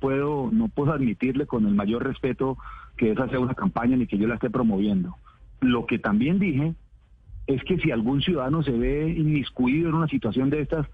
Puedo, no puedo admitirle con el mayor respeto que esa sea una campaña ni que yo la esté promoviendo. Lo que también dije es que si algún ciudadano se ve inmiscuido en una situación de estas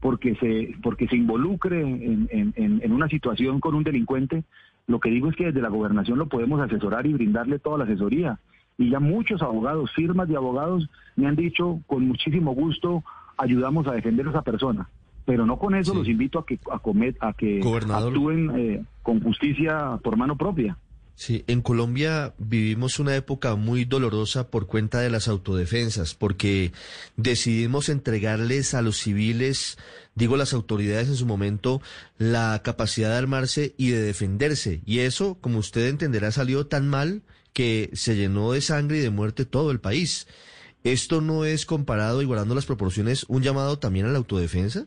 porque se, porque se involucre en, en, en una situación con un delincuente, lo que digo es que desde la gobernación lo podemos asesorar y brindarle toda la asesoría. Y ya muchos abogados, firmas de abogados, me han dicho con muchísimo gusto ayudamos a defender a esa persona. Pero no con eso Sí. los invito a que, a, comet, a que Gobernador. actúen eh, con justicia por mano propia. Sí, en Colombia vivimos una época muy dolorosa por cuenta de las autodefensas, porque decidimos entregarles a los civiles, digo las autoridades en su momento, la capacidad de armarse y de defenderse. Y eso, como usted entenderá, salió tan mal que se llenó de sangre y de muerte todo el país. ¿Esto no es comparado y guardando las proporciones un llamado también a la autodefensa?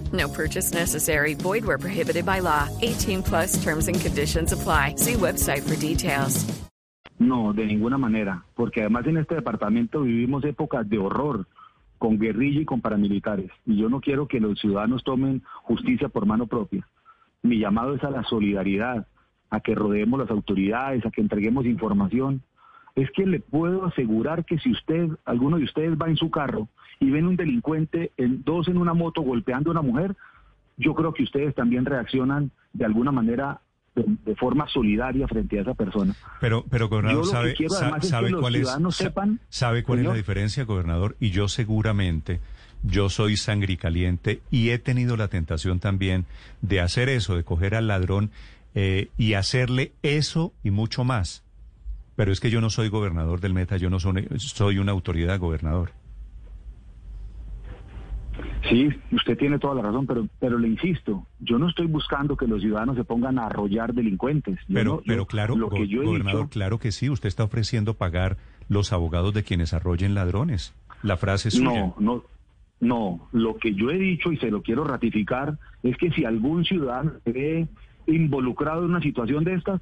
No purchase necessary. Void where prohibited by law. 18 plus terms and conditions apply. See website for details. No, de ninguna manera, porque además en este departamento vivimos épocas de horror con guerrilla y con paramilitares, y yo no quiero que los ciudadanos tomen justicia por mano propia. Mi llamado es a la solidaridad, a que rodeemos las autoridades, a que entreguemos información. Es que le puedo asegurar que si usted, alguno de ustedes va en su carro y ven un delincuente, en, dos en una moto golpeando a una mujer, yo creo que ustedes también reaccionan de alguna manera de, de forma solidaria frente a esa persona. Pero, pero gobernador, ¿sabe, quiero sa- además es sabe que los cuál es, sepan, sabe cuál es la diferencia, gobernador? Y yo seguramente, yo soy sangre caliente y he tenido la tentación también de hacer eso, de coger al ladrón eh, y hacerle eso y mucho más. Pero es que yo no soy gobernador del Meta, yo no soy, soy una autoridad gobernador. Sí, usted tiene toda la razón, pero, pero le insisto, yo no estoy buscando que los ciudadanos se pongan a arrollar delincuentes. Yo Pero, no- yo- pero claro, lo que yo he gobernador, dicho, claro que sí, usted está ofreciendo pagar los abogados de quienes arrollen ladrones. La frase es suya. no, no, no, lo que yo he dicho y se lo quiero ratificar es que si algún ciudadano se ve involucrado en una situación de estas,